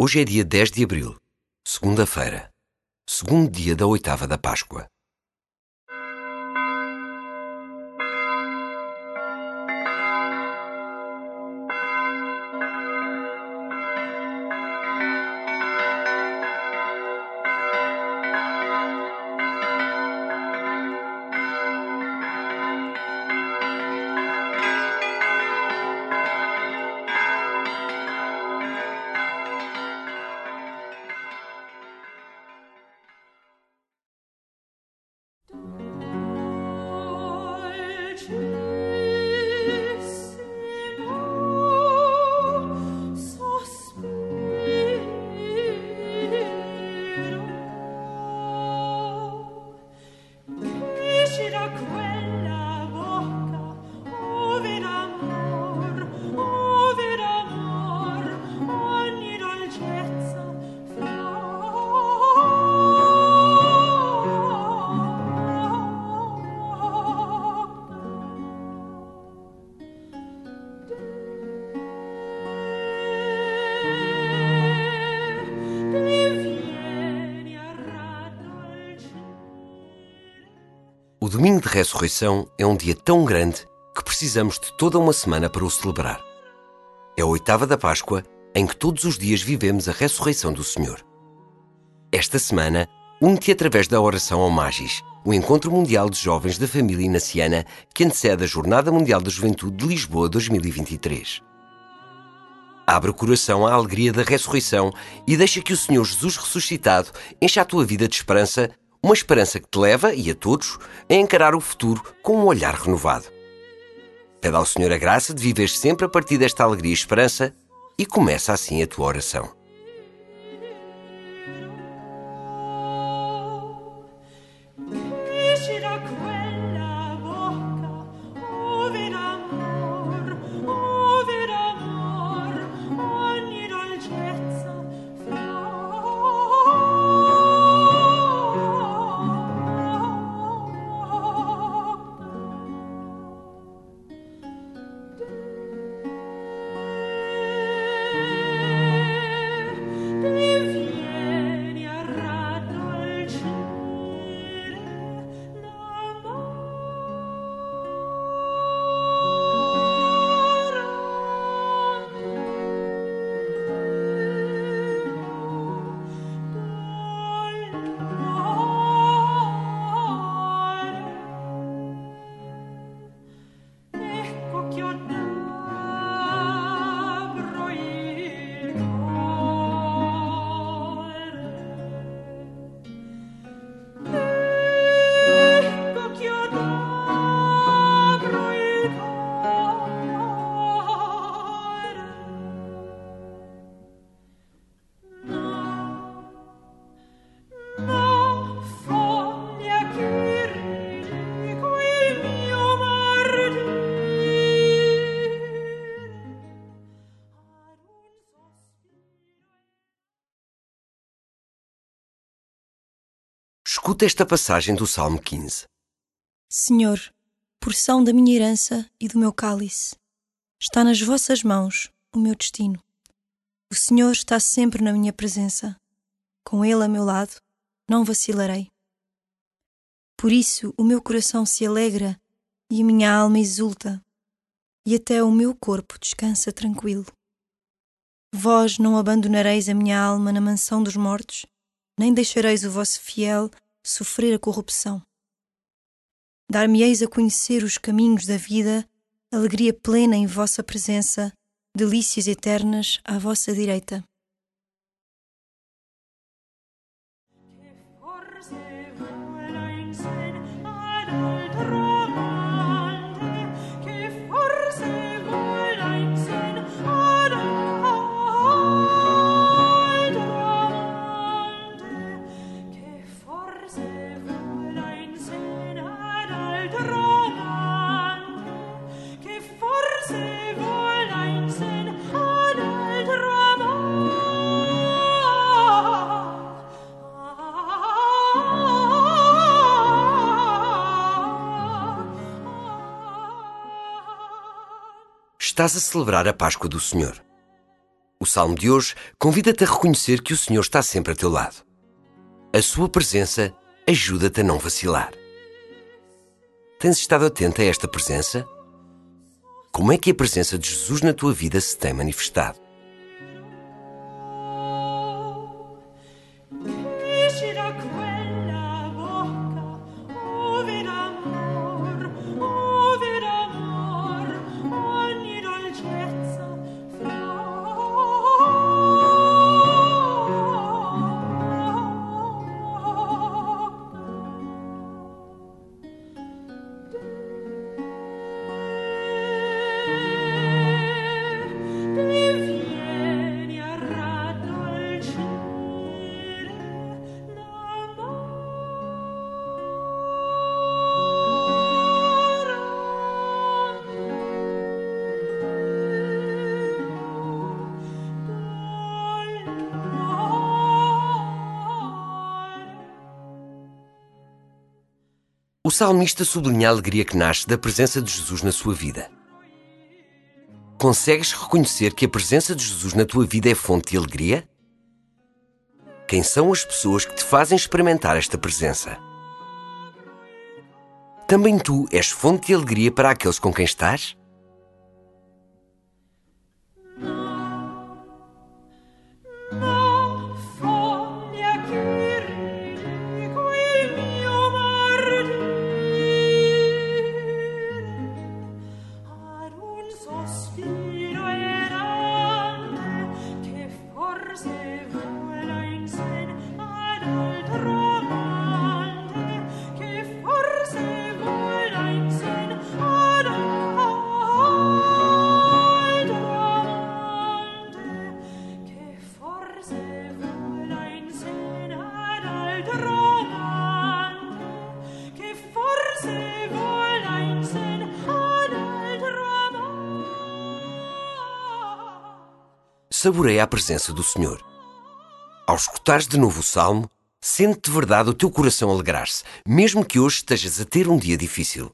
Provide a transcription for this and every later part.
Hoje é dia 10 de abril, segunda-feira, segundo dia da oitava da Páscoa. O domingo de ressurreição é um dia tão grande que precisamos de toda uma semana para o celebrar. É a oitava da Páscoa em que todos os dias vivemos a ressurreição do Senhor. Esta semana, une-te através da oração ao Magis, o Encontro Mundial de Jovens da Família Inaciana que antecede a Jornada Mundial da Juventude de Lisboa 2023. Abre o coração à alegria da ressurreição e deixa que o Senhor Jesus ressuscitado encha a tua vida de esperança, uma esperança que te leva, e a todos, a encarar o futuro com um olhar renovado. Pede ao Senhor a graça de viver sempre a partir desta alegria e esperança e começa assim a tua oração. Escuta esta passagem do Salmo 15. Senhor, porção da minha herança e do meu cálice, está nas vossas mãos o meu destino. O Senhor está sempre na minha presença. Com Ele a meu lado, não vacilarei. Por isso o meu coração se alegra e a minha alma exulta, e até o meu corpo descansa tranquilo. Vós não abandonareis a minha alma na mansão dos mortos, nem deixareis o vosso fiel sofrer a corrupção. Dar-me-eis a conhecer os caminhos da vida, alegria plena em vossa presença, delícias eternas à vossa direita. Estás a celebrar a Páscoa do Senhor. O salmo de hoje convida-te a reconhecer que o Senhor está sempre a teu lado. A sua presença ajuda-te a não vacilar. Tens estado atento a esta presença? Como é que a presença de Jesus na tua vida se tem manifestado? O salmista sublinha a alegria que nasce da presença de Jesus na sua vida. Consegues reconhecer que a presença de Jesus na tua vida é fonte de alegria? Quem são as pessoas que te fazem experimentar esta presença? Também tu és fonte de alegria para aqueles com quem estás? Saboreia a presença do Senhor. Ao escutares de novo o salmo, sente de verdade o teu coração alegrar-se, mesmo que hoje estejas a ter um dia difícil.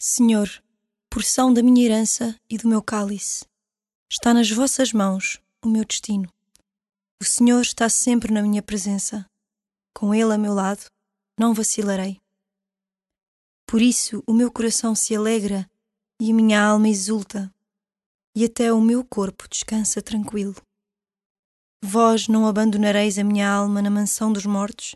Senhor, porção da minha herança e do meu cálice, está nas vossas mãos o meu destino. O Senhor está sempre na minha presença. Com Ele a meu lado, não vacilarei. Por isso o meu coração se alegra e a minha alma exulta, e até o meu corpo descansa tranquilo. Vós não abandonareis a minha alma na mansão dos mortos,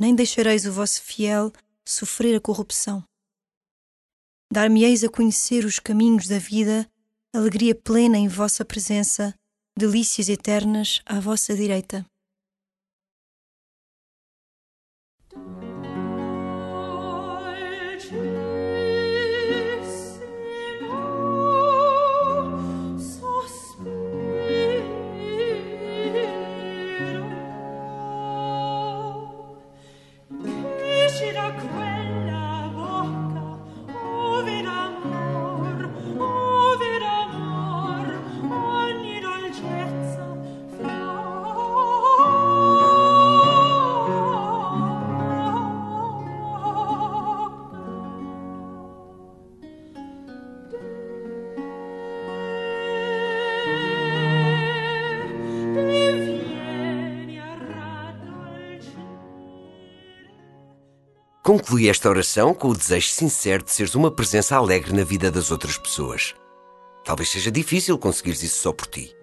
nem deixareis o vosso fiel sofrer a corrupção. Dar-me-eis a conhecer os caminhos da vida, alegria plena em vossa presença, delícias eternas à vossa direita. Dolcissimo Conclui esta oração com o desejo sincero de seres uma presença alegre na vida das outras pessoas. Talvez seja difícil conseguires isso só por ti.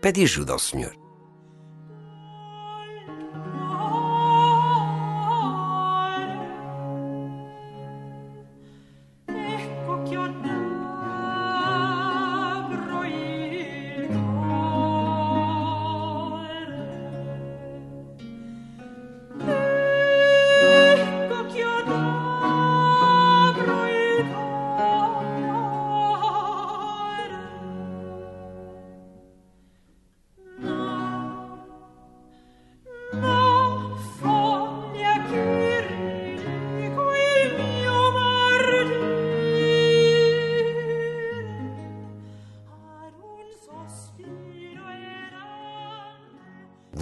Pede ajuda ao Senhor.